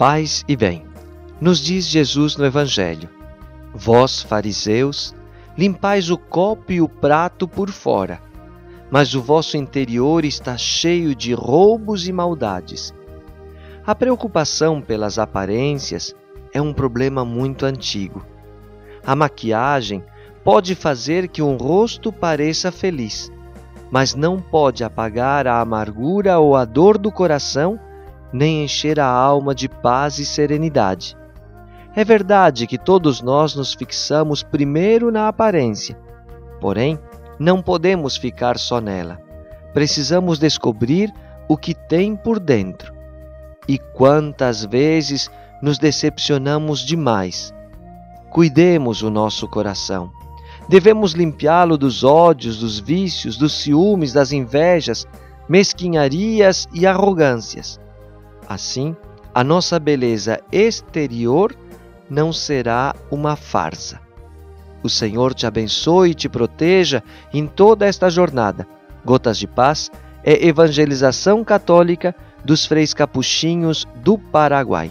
Paz e bem. Nos diz Jesus no Evangelho: Vós, fariseus, limpais o copo e o prato por fora, mas o vosso interior está cheio de roubos e maldades. A preocupação pelas aparências é um problema muito antigo. A maquiagem pode fazer que um rosto pareça feliz, mas não pode apagar a amargura ou a dor do coração, nem encher a alma de paz e serenidade. É verdade que todos nós nos fixamos primeiro na aparência, porém, não podemos ficar só nela. Precisamos descobrir o que tem por dentro. E quantas vezes nos decepcionamos demais. Cuidemos o nosso coração. Devemos limpiá-lo dos ódios, dos vícios, dos ciúmes, das invejas, mesquinharias e arrogâncias. Assim, a nossa beleza exterior não será uma farsa. O Senhor te abençoe e te proteja em toda esta jornada. Gotas de Paz é evangelização católica dos freis capuchinhos do Paraguai.